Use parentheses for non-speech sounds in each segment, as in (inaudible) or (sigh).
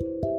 Thank you.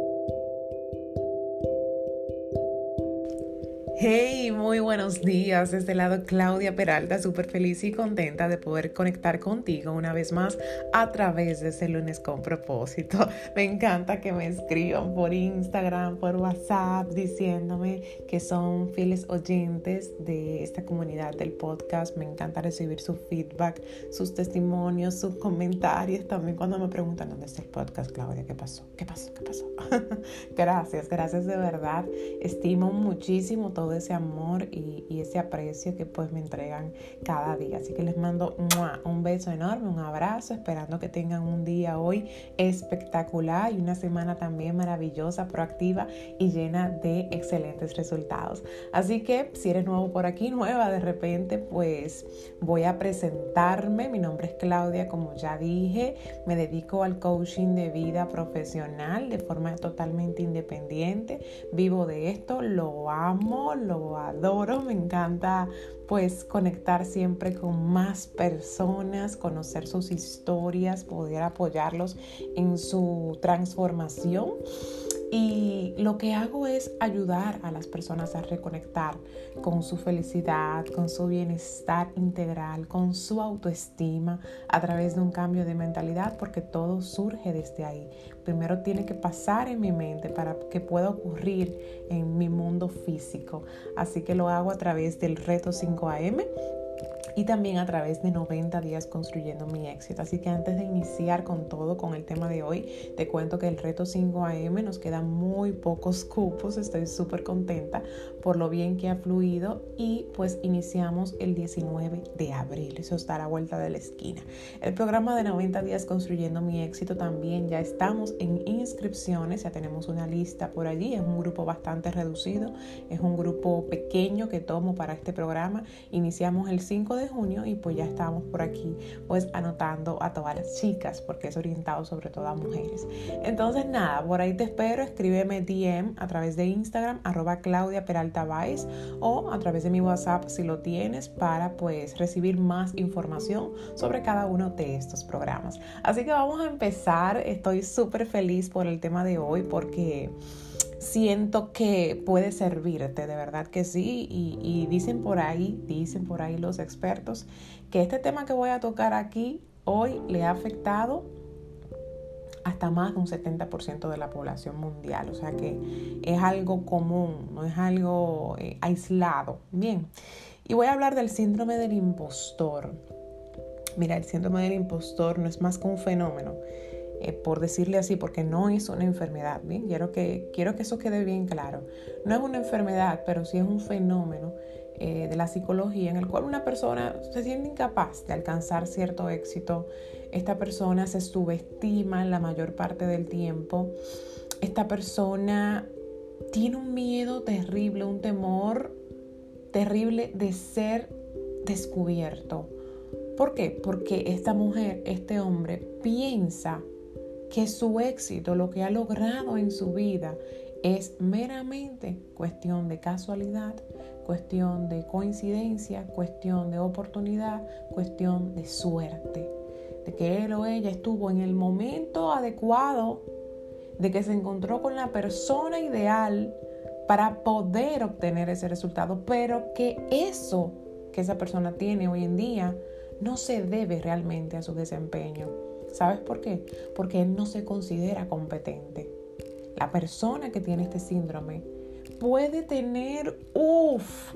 Hey, muy buenos días. Desde el lado Claudia Peralta, súper feliz y contenta de poder conectar contigo una vez más a través de este lunes con propósito. (laughs) Me encanta que me escriban por Instagram, por WhatsApp, diciéndome que son fieles oyentes de esta comunidad del podcast. Me encanta recibir su feedback, sus testimonios, sus comentarios. También cuando me preguntan dónde está el podcast, Claudia, ¿qué pasó? ¿Qué pasó? ¿Qué pasó? (laughs) gracias, gracias de verdad. Estimo muchísimo todo ese amor y, ese aprecio que pues me entregan cada día. Así que les mando un beso enorme, un abrazo, esperando que tengan un día hoy espectacular y una semana también maravillosa, proactiva y llena de excelentes resultados. Así que si eres nuevo por aquí, nueva de repente, pues voy a presentarme. Mi nombre es Claudia, como ya dije, me dedico al coaching de vida profesional de forma totalmente independiente. Vivo de esto, lo amo, lo adoro, me encanta pues conectar siempre con más personas, conocer sus historias, poder apoyarlos en su transformación. Y lo que hago es ayudar a las personas a reconectar con su felicidad, con su bienestar integral, con su autoestima a través de un cambio de mentalidad, porque todo surge desde ahí. Primero tiene que pasar en mi mente para que pueda ocurrir en mi mundo físico. Así que lo hago a través del reto 5am y también a través de 90 días construyendo mi éxito. Así que antes de iniciar con todo, con el tema de hoy, te cuento que el reto 5am nos quedan muy pocos cupos. Estoy súper contenta por lo bien que ha fluido y pues iniciamos el 19 de abril. Eso está a la vuelta de la esquina. El programa de 90 días construyendo mi éxito también ya estamos en inscripciones, ya tenemos una lista por allí. Es un grupo bastante reducido, es un grupo pequeño que tomo para este programa. Iniciamos el 5 de junio y pues ya estamos por aquí pues anotando a todas las chicas porque es orientado sobre todo a mujeres. Entonces nada, por ahí te espero, escríbeme DM a través de Instagram arroba Claudia Peralta o a través de mi WhatsApp si lo tienes para pues recibir más información sobre cada uno de estos programas. Así que vamos a empezar, estoy súper feliz por el tema de hoy porque siento que puede servirte, de verdad que sí. Y, dicen por ahí, dicen por ahí los expertos, que este tema que voy a tocar aquí hoy le ha afectado hasta más de un 70% de la población mundial. O sea que es algo común, no es algo eh, aislado. Bien, y voy a hablar del síndrome del impostor. Mira, el síndrome del impostor no es más que un fenómeno eh, por decirle así, porque no es una enfermedad. Quiero que, quiero que eso quede bien claro. No es una enfermedad, pero sí es un fenómeno eh, de la psicología en el cual una persona se siente incapaz de alcanzar cierto éxito. Esta persona se subestima la mayor parte del tiempo. Esta persona tiene un miedo terrible, un temor terrible de ser descubierto. ¿Por qué? Porque esta mujer, este hombre, piensa que su éxito, lo que ha logrado en su vida, es meramente cuestión de casualidad, cuestión de coincidencia, cuestión de oportunidad, cuestión de suerte. De que él o ella estuvo en el momento adecuado, de que se encontró con la persona ideal para poder obtener ese resultado, pero que eso que esa persona tiene hoy en día no se debe realmente a su desempeño ¿Sabes por qué? Porque él no se considera competente. La persona que tiene este síndrome puede tener,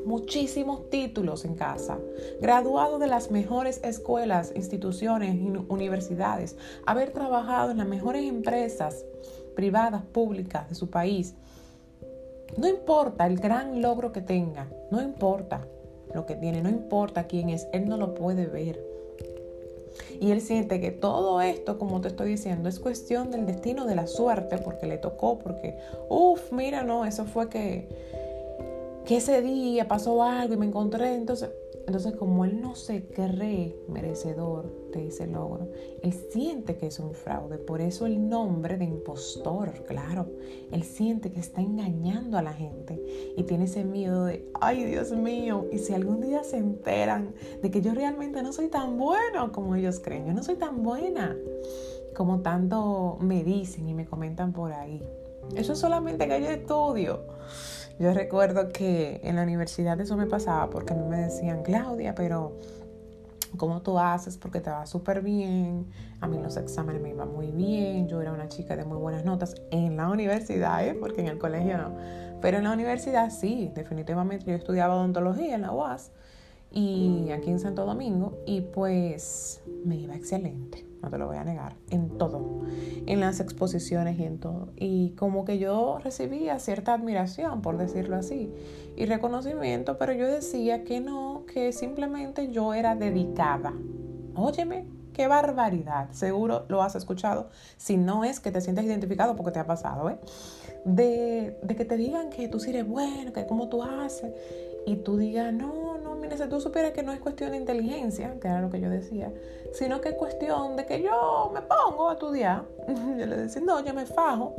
muchísimos títulos en casa, graduado de las mejores escuelas, instituciones universidades, haber trabajado en las mejores empresas privadas, públicas de su país. No importa el gran logro que tenga, no importa lo que tiene, no importa quién es, él no lo puede ver. Y él siente que todo esto, como te estoy diciendo, es cuestión del destino, de la suerte, porque le tocó, porque, uff, mira, no, eso fue que, que ese día pasó algo y me encontré. Entonces, entonces, como él no se cree merecedor de ese logro, él siente que es un fraude. Por eso el nombre de impostor, claro. Él siente que está engañando a la gente y tiene ese miedo de, ay Dios mío, y si algún día se enteran de que yo realmente no soy tan bueno como ellos creen, yo no soy tan buena. como tanto me dicen y me comentan por ahí. Eso es solamente que yo estudio. Yo recuerdo que en la universidad eso me pasaba porque a mí me decían, Claudia, pero ¿cómo tú haces? Porque te va súper bien. A mí los exámenes me iban muy bien. Yo era una chica de muy buenas notas en la universidad, ¿eh? porque en el colegio no. Pero en la universidad sí, definitivamente. Yo estudiaba odontología en la UAS y aquí en Santo Domingo y pues me iba excelente, no te lo voy a negar, en todo, en las exposiciones y en todo. Y como que yo recibía cierta admiración, por decirlo así, y reconocimiento, pero yo decía que no, que simplemente yo era dedicada. Óyeme, qué barbaridad, seguro lo has escuchado, si no es que te sientes identificado porque te ha pasado, ¿eh? De, de que te digan que tú sí eres bueno, que cómo tú haces, y tú digas, no, si tú supieras que no es cuestión de inteligencia, que era lo que yo decía, sino que es cuestión de que yo me pongo a estudiar. (laughs) yo le decía, no, yo me fajo,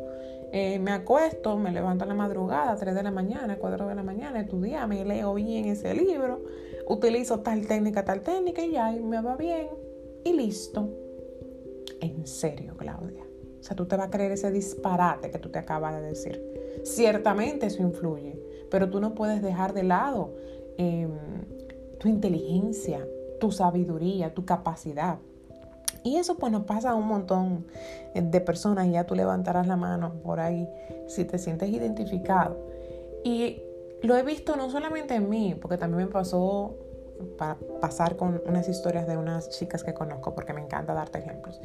eh, me acuesto, me levanto a la madrugada, 3 de la mañana, 4 de la mañana, estudiar, me leo bien ese libro, utilizo tal técnica, tal técnica y ya, y me va bien, y listo. En serio, Claudia. O sea, tú te vas a creer ese disparate que tú te acabas de decir. Ciertamente eso influye pero tú no puedes dejar de lado em, tu inteligencia, tu sabiduría, tu capacidad. Y eso pues nos pasa a un montón de personas y ya tú levantarás la mano por ahí si te sientes identificado. Y lo he visto no solamente en mí, porque también me pasó para pasar con unas historias de unas chicas que conozco, porque me encanta darte ejemplos.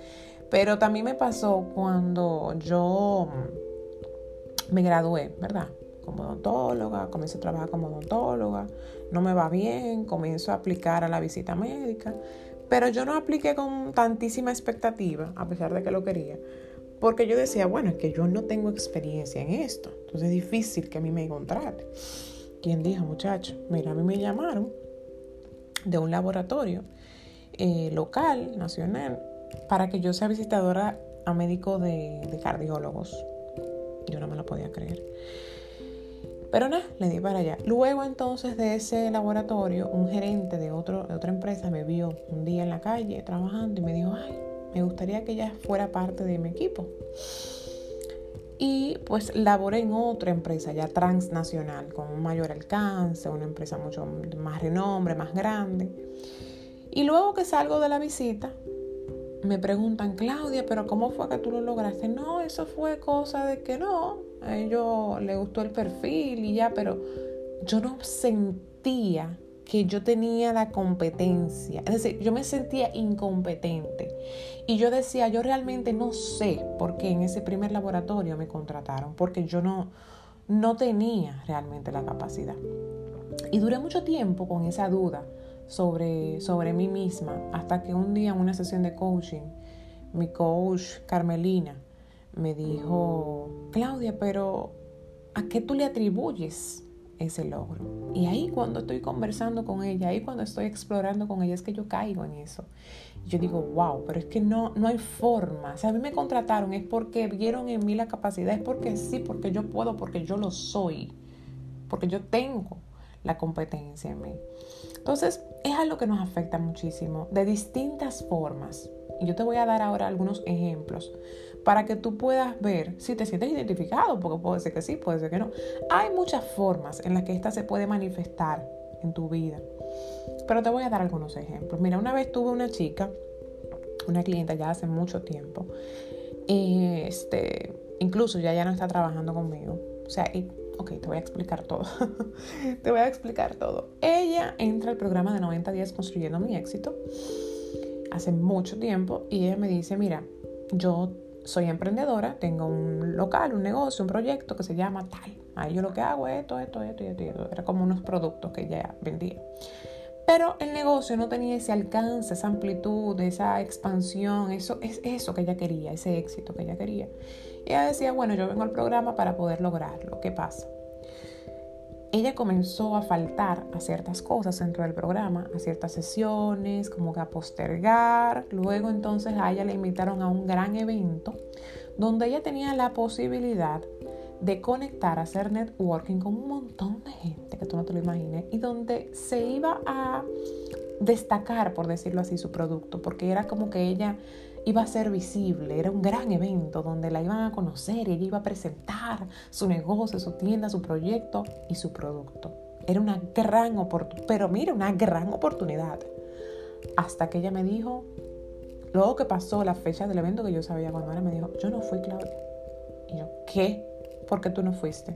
Pero también me pasó cuando yo me gradué, ¿verdad? como odontóloga, comienzo a trabajar como odontóloga, no me va bien, comienzo a aplicar a la visita médica, pero yo no apliqué con tantísima expectativa, a pesar de que lo quería, porque yo decía, bueno, es que yo no tengo experiencia en esto, entonces es difícil que a mí me contrate. ¿Quién dijo, muchacho? Mira, a mí me llamaron de un laboratorio eh, local, nacional, para que yo sea visitadora a médico de, de cardiólogos. Yo no me lo podía creer. Pero nada, le di para allá. Luego entonces de ese laboratorio, un gerente de, otro, de otra empresa me vio un día en la calle trabajando y me dijo, ay, me gustaría que ella fuera parte de mi equipo. Y pues laboré en otra empresa ya transnacional, con un mayor alcance, una empresa mucho más renombre, más grande. Y luego que salgo de la visita, me preguntan, Claudia, pero ¿cómo fue que tú lo lograste? No, eso fue cosa de que no, a ellos les gustó el perfil y ya, pero yo no sentía que yo tenía la competencia. Es decir, yo me sentía incompetente. Y yo decía, yo realmente no sé por qué en ese primer laboratorio me contrataron, porque yo no, no tenía realmente la capacidad. Y duré mucho tiempo con esa duda sobre, sobre mí misma, hasta que un día en una sesión de coaching, mi coach Carmelina me dijo, Claudia, pero ¿a qué tú le atribuyes ese logro? Y ahí cuando estoy conversando con ella, ahí cuando estoy explorando con ella, es que yo caigo en eso. yo digo, wow, pero es que no, no hay forma. O sea, a mí me contrataron, es porque vieron en mí la capacidad, es porque sí, porque yo puedo, porque yo lo soy, porque yo tengo la competencia en mí. Entonces, es algo que nos afecta muchísimo, de distintas formas. Y yo te voy a dar ahora algunos ejemplos para que tú puedas ver si te sientes identificado, porque puede ser que sí, puede ser que no. Hay muchas formas en las que esta se puede manifestar en tu vida. Pero te voy a dar algunos ejemplos. Mira, una vez tuve una chica, una clienta ya hace mucho tiempo, este, incluso ya ya no está trabajando conmigo. O sea, y, ok, te voy a explicar todo. (laughs) te voy a explicar todo. Ella entra al programa de 90 días construyendo mi éxito hace mucho tiempo y ella me dice, mira, yo soy emprendedora, tengo un local, un negocio, un proyecto que se llama tal. Ahí yo lo que hago es esto, esto, esto y esto, Era como unos productos que ella vendía. Pero el negocio no tenía ese alcance, esa amplitud, esa expansión, eso es eso que ella quería, ese éxito que ella quería. Ella decía, bueno, yo vengo al programa para poder lograrlo. ¿Qué pasa? ella comenzó a faltar a ciertas cosas dentro del programa, a ciertas sesiones, como que a postergar. Luego entonces a ella le invitaron a un gran evento donde ella tenía la posibilidad de conectar, hacer networking con un montón de gente que tú no te lo imagines y donde se iba a destacar, por decirlo así, su producto, porque era como que ella iba a ser visible, era un gran evento donde la iban a conocer ella iba a presentar su negocio, su tienda, su proyecto y su producto. Era una gran oportunidad, pero mira, una gran oportunidad. Hasta que ella me dijo, luego que pasó la fecha del evento que yo sabía cuando era, me dijo, yo no fui Claudia. Y yo, ¿qué? ¿Por qué tú no fuiste?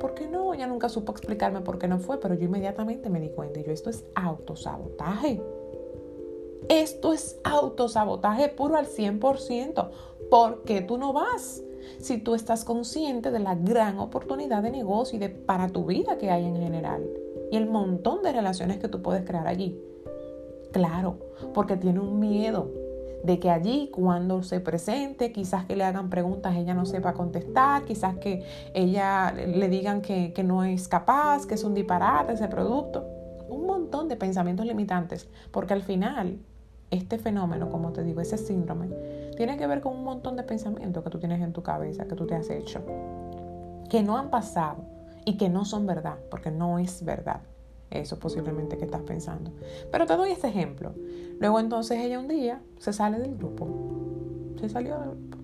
¿Por qué no? Ella nunca supo explicarme por qué no fue, pero yo inmediatamente me di cuenta yo, esto es autosabotaje. Esto es autosabotaje puro al 100%. ¿Por qué tú no vas? Si tú estás consciente de la gran oportunidad de negocio y de para tu vida que hay en general y el montón de relaciones que tú puedes crear allí. Claro, porque tiene un miedo de que allí cuando se presente, quizás que le hagan preguntas, ella no sepa contestar, quizás que ella le digan que, que no es capaz, que es un disparate ese producto. Un montón de pensamientos limitantes, porque al final este fenómeno, como te digo, ese síndrome, tiene que ver con un montón de pensamientos que tú tienes en tu cabeza, que tú te has hecho, que no han pasado y que no son verdad, porque no es verdad. Eso posiblemente que estás pensando. Pero te doy este ejemplo. Luego entonces ella un día se sale del grupo. Se salió del grupo.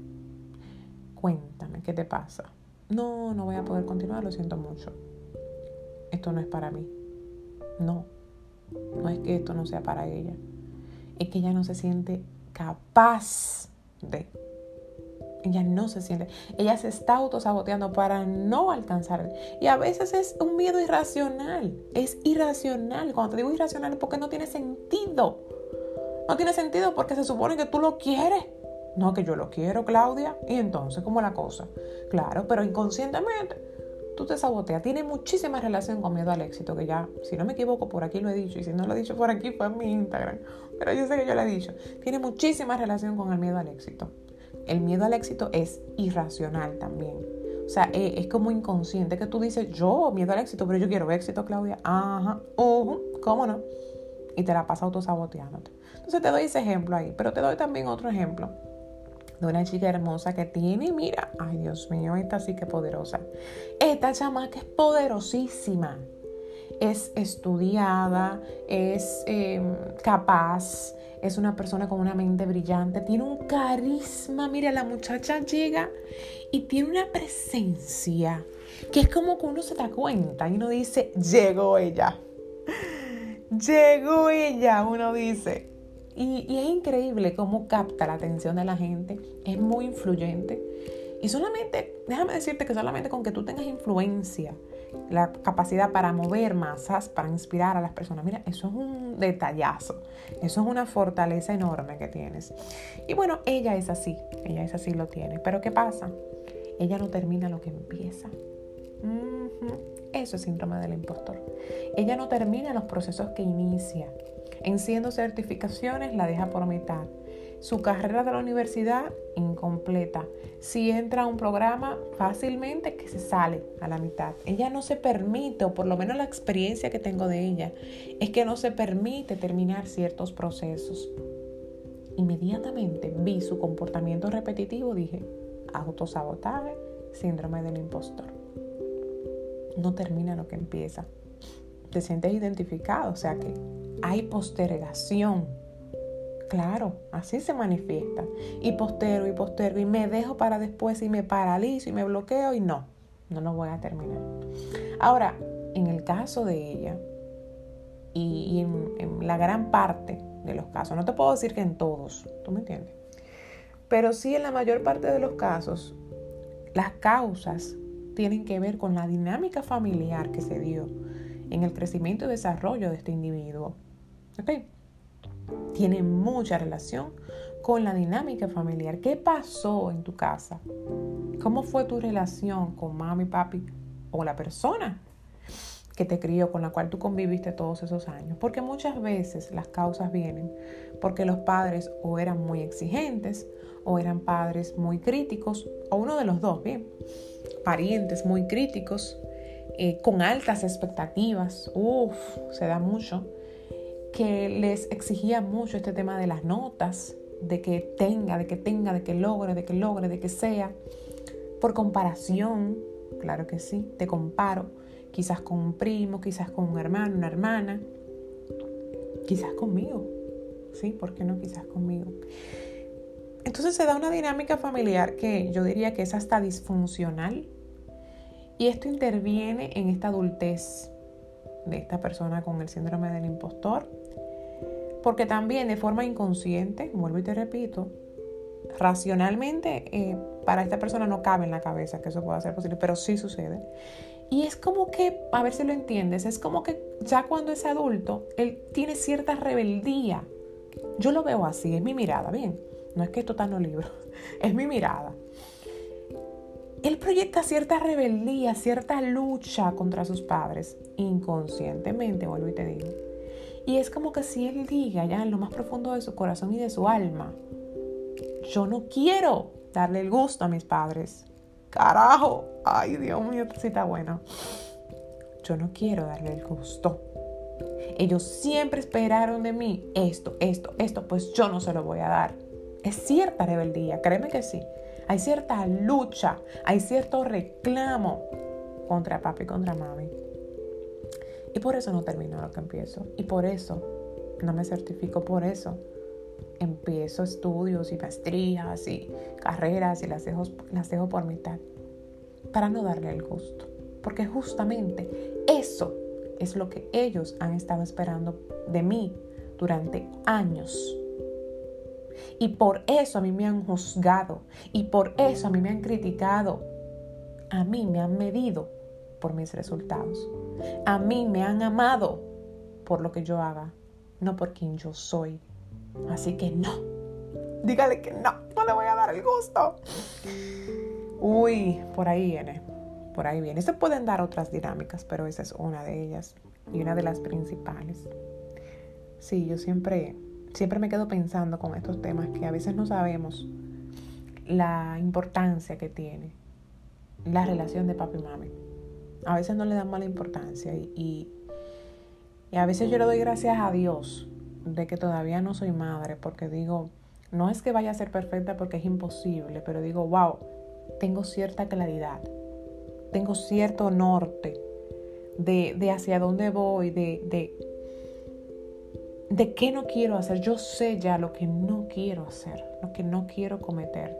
Cuéntame, ¿qué te pasa? No, no voy a poder continuar, lo siento mucho. Esto no es para mí. No, no es que esto no sea para ella es que ella no se siente capaz de. Ella no se siente. Ella se está autosaboteando para no alcanzar. Y a veces es un miedo irracional. Es irracional. Cuando te digo irracional es porque no tiene sentido. No tiene sentido porque se supone que tú lo quieres. No, que yo lo quiero, Claudia. Y entonces, ¿cómo la cosa? Claro, pero inconscientemente tú te saboteas. Tiene muchísima relación con miedo al éxito, que ya, si no me equivoco, por aquí lo he dicho, y si no lo he dicho por aquí, fue en mi Instagram, pero yo sé que yo lo he dicho. Tiene muchísima relación con el miedo al éxito. El miedo al éxito es irracional también. O sea, e, es, como inconsciente que tú dices, yo, miedo al éxito, pero yo quiero éxito, Claudia. Ajá, uh, ¿cómo no? Y te la pasas autosaboteándote. Entonces te doy ese ejemplo ahí, pero te doy también otro ejemplo de una chica hermosa que tiene, mira, ay Dios mío, esta sí que poderosa. Esta chamaca es poderosísima. Es estudiada, es em, capaz, es una persona con una mente brillante, tiene un carisma. Mira, la muchacha llega y tiene una presencia que es como que uno se da cuenta y uno dice, llegó ella. (laughs) Llegó ella, uno dice, y, es increíble cómo capta la atención de la gente, es muy influyente. Y solamente, déjame decirte que solamente con que tú tengas influencia, la capacidad para mover masas, para inspirar a las personas, mira, eso es un detallazo, eso es una fortaleza enorme que tienes. Y bueno, ella es así, ella es así, lo tiene. Pero ¿qué pasa? Ella no termina lo que empieza. Eso es síndrome del impostor. Ella no termina los procesos que inicia. En siendo certificaciones la deja por mitad. Su carrera de la universidad incompleta. Si entra a un programa fácilmente que se sale a la mitad. Ella no se permite, o por lo menos la experiencia que tengo de ella, es que no se permite terminar ciertos procesos. Inmediatamente vi su comportamiento repetitivo, dije, autosabotaje, síndrome del impostor. No termina lo que empieza. Te sientes identificado, o sea que hay postergación. Claro, así se manifiesta. Y postero y postero y me dejo para después y me paralizo y me bloqueo y no, no lo voy a terminar. Ahora, en el caso de ella y, en, en la gran parte de los casos, no te puedo decir que en todos, ¿tú me entiendes? Pero sí en la mayor parte de los casos, las causas tienen que ver con la dinámica familiar que se dio en el crecimiento y desarrollo de este individuo. Tiene mucha relación con la dinámica familiar. ¿Qué pasó en tu casa? ¿Cómo fue tu relación con mami, papi o la persona que te crió, con la cual tú conviviste todos esos años? Porque muchas veces las causas vienen porque los padres o eran muy exigentes o eran padres muy críticos o uno de los dos, bien, parientes muy críticos, eh, con altas expectativas, uff, se da mucho que les exigía mucho este tema de las notas, de que tenga, de que tenga, de que logre, de que logre, de que sea. Por comparación, claro que sí, te comparo, quizás con un primo, quizás con un hermano, una hermana, quizás conmigo, ¿sí? ¿Por qué no quizás conmigo? entonces se da una dinámica familiar que yo diría que es hasta disfuncional. Y esto interviene en esta adultez de esta persona con el síndrome del impostor. Porque también de forma inconsciente, vuelvo y te repito, racionalmente eh, para esta persona no cabe en la cabeza que eso pueda ser posible, pero sí sucede. Y es como que, a ver si lo entiendes, es como que ya cuando es adulto, él tiene cierta rebeldía. Yo lo veo así, es mi mirada, bien. No es que esto está en los libros, (laughs) es mi mirada. Él proyecta cierta rebeldía, cierta lucha contra sus padres, inconscientemente, vuelvo y te digo. Y es como que si él diga ya en lo más profundo de su corazón y de su alma, yo no quiero darle el gusto a mis padres. Carajo, ay Dios mío, esta está buena. Yo no quiero darle el gusto. Ellos siempre esperaron de mí esto, esto, esto, pues yo no se lo voy a dar. Es cierta rebeldía, créeme que sí. Hay cierta lucha, hay cierto reclamo contra papi y contra mami. Y por eso no termino lo que empiezo. Y por eso no me certifico, por eso empiezo estudios y maestrías y carreras y las dejo, las dejo por mitad para no darle el gusto. Porque justamente eso es lo que ellos han estado esperando de mí durante años. Y por eso a mí me han juzgado. Y por eso a mí me han criticado. A mí me han medido por mis resultados. A mí me han amado por lo que yo haga, no por quien yo soy. Así que no. Dígale que no, no le voy a dar el gusto. Uy, por ahí viene. Por ahí viene. Se pueden dar otras dinámicas, pero esa es una de ellas y una de las principales. Sí, yo siempre, siempre me quedo pensando con estos temas que a veces no sabemos la importancia que tiene la relación de papi y mami. A veces no le dan mala importancia y, y a veces yo le doy gracias a Dios de que todavía no soy madre, porque digo, no es que vaya a ser perfecta porque es imposible, pero digo, wow, tengo cierta claridad, tengo cierto norte de, de hacia dónde voy, de, de, de qué no quiero hacer. Yo sé ya lo que no quiero hacer, lo que no quiero cometer.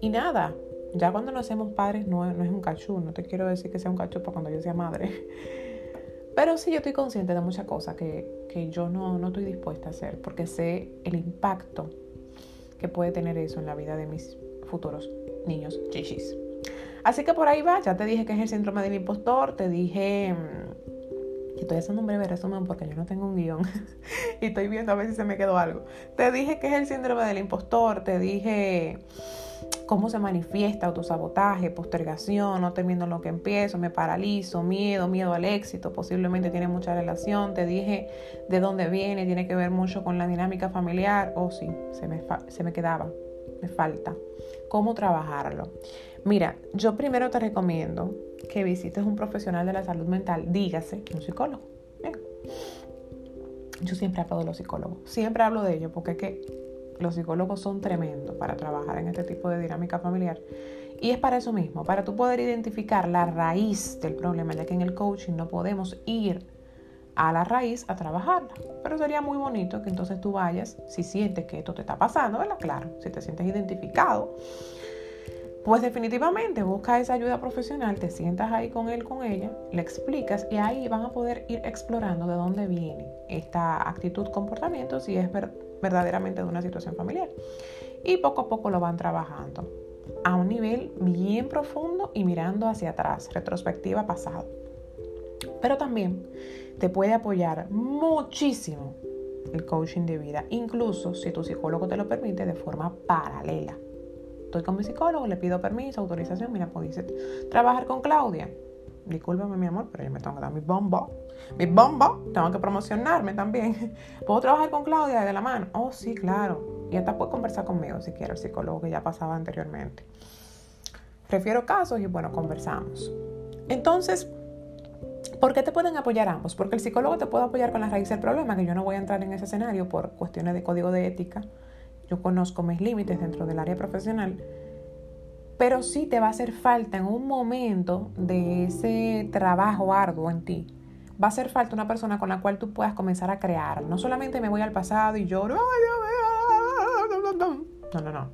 Y nada, ya cuando nacemos padres no, no es un cachú, no te quiero decir que sea un cachú para cuando yo sea madre. Pero sí yo estoy consciente de muchas cosas que, yo no, no, estoy dispuesta a hacer porque sé el impacto que puede tener eso en la vida de mis futuros niños chichis. Así que por ahí va, ya te dije que es el síndrome del impostor, te dije mm, que estoy haciendo un breve resumen porque yo no tengo un guion (laughs) y estoy viendo a ver si se me quedó algo. Te dije que es el síndrome del impostor, te dije cómo se manifiesta autosabotaje, postergación, no termino lo que empiezo, me paralizo, miedo, miedo al éxito, posiblemente tiene mucha relación, te dije de dónde viene, tiene que ver mucho con la dinámica familiar, o oh, sí, se me, se me quedaba, me falta. ¿Cómo trabajarlo? Mira, yo primero te recomiendo que visites un profesional de la salud mental, dígase un psicólogo. Yo siempre hablo de los psicólogos, siempre hablo de ellos porque es que los psicólogos son tremendos para trabajar en este tipo de dinámica familiar. Y es para eso mismo, para tú poder identificar la raíz del problema, ya que en el coaching no podemos ir a la raíz a trabajarla. Pero sería muy bonito que entonces tú vayas, si sientes que esto te está pasando, ¿verdad? Claro, si te sientes identificado, pues definitivamente busca esa ayuda profesional, te sientas ahí con él, con ella, le explicas y ahí van a poder ir explorando de dónde viene esta actitud, comportamiento, si es verdad verdaderamente de una situación familiar. Y poco a poco lo van trabajando a un nivel bien profundo y mirando hacia atrás, retrospectiva pasado. Pero también te puede apoyar muchísimo el coaching de vida, incluso si tu psicólogo te lo permite de forma paralela. Estoy con mi psicólogo, le pido permiso, autorización, mira, pues trabajar con Claudia. Discúlpame mi amor, pero yo me tengo que dar mi bomba mi bomba, tengo que promocionarme también. (laughs) ¿Puedo trabajar con Claudia de la mano? Oh, sí, claro. Y hasta puede conversar conmigo si quiere, el psicólogo que ya pasaba anteriormente. Prefiero casos y bueno, conversamos. Entonces, ¿por qué te pueden apoyar ambos? Porque el psicólogo te puede apoyar con la raíz del problema, que yo no voy a entrar en ese escenario por cuestiones de código de ética. Yo conozco mis límites dentro del área profesional. Pero sí te va a hacer falta en un momento de ese trabajo arduo en ti va a hacer falta una persona con la cual tú puedas comenzar a crear. No solamente me voy al pasado y lloro, No, no, no.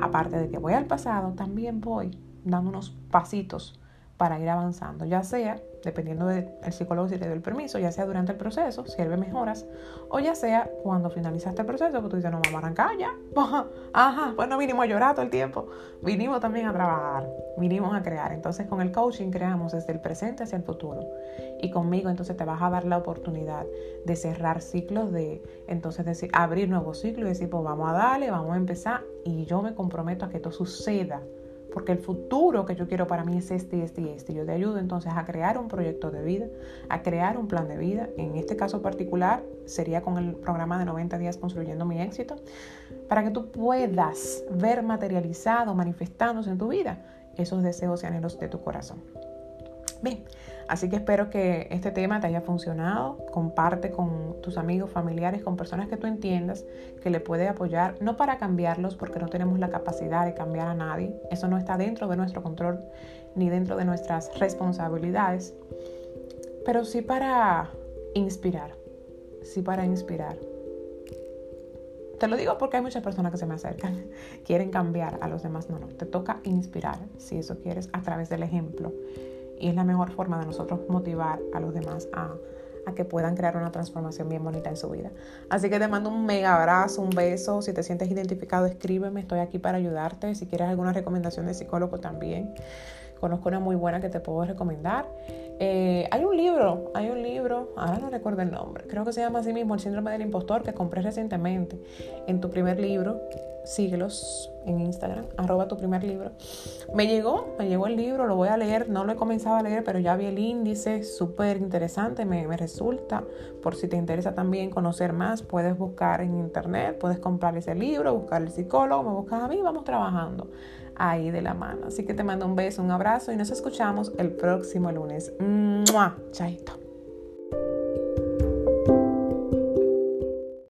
Aparte de que voy al pasado, también voy dando unos pasitos para ir avanzando, ya sea, dependiendo del psicólogo si le dio el permiso, ya sea durante el proceso, si él ve mejoras, o ya sea cuando finalizaste el proceso, pues tú dices, no, vamos a arrancar ya. (laughs) Ajá, pues no vinimos a llorar todo el tiempo, vinimos también a trabajar, vinimos a crear. Entonces con el coaching creamos desde el presente hacia el futuro. Y conmigo entonces te vas a dar la oportunidad de cerrar ciclos, de entonces decir, abrir nuevos ciclos y decir, pues vamos a darle, vamos a empezar y yo me comprometo a que esto suceda porque el futuro que yo quiero para mí es este, este y este. Yo te ayudo entonces a crear un proyecto de vida, a crear un plan de vida. En este caso particular sería con el programa de 90 días construyendo mi éxito, para que tú puedas ver materializado, manifestándose en tu vida esos deseos y anhelos de tu corazón. Bien, así que espero que este tema te haya funcionado. Comparte con tus amigos, familiares, con personas que tú entiendas que le puede apoyar, no para cambiarlos, porque no tenemos la capacidad de cambiar a nadie. Eso no está dentro de nuestro control ni dentro de nuestras responsabilidades, pero sí para inspirar. Sí para inspirar. Te lo digo porque hay muchas personas que se me acercan, (laughs) quieren cambiar a los demás. No, no, te toca inspirar, si eso quieres, a través del ejemplo y es la mejor forma de nosotros motivar a los demás a, que puedan crear una transformación bien bonita en su vida. Así que te mando un mega abrazo, un beso. Si te sientes identificado, escríbeme. Estoy aquí para ayudarte. Si quieres alguna recomendación de psicólogo también. Conozco una muy buena que te puedo recomendar. Eh, hay un libro, hay un libro, ahora no recuerdo el nombre, creo que se llama así mismo El síndrome del impostor que compré recientemente. En tu primer libro síguelos en Instagram, arroba tu primer libro. Me llegó, me llegó el libro, lo voy a leer, no lo he comenzado a leer, pero ya vi el índice, súper interesante, me, me, resulta. Por si te interesa también conocer más, puedes buscar en internet, puedes comprar ese libro, buscar el psicólogo, me buscas a mí, vamos trabajando ahí de la mano. Así que te mando un beso, un abrazo y nos escuchamos el próximo lunes. ¡Mua! Chaito.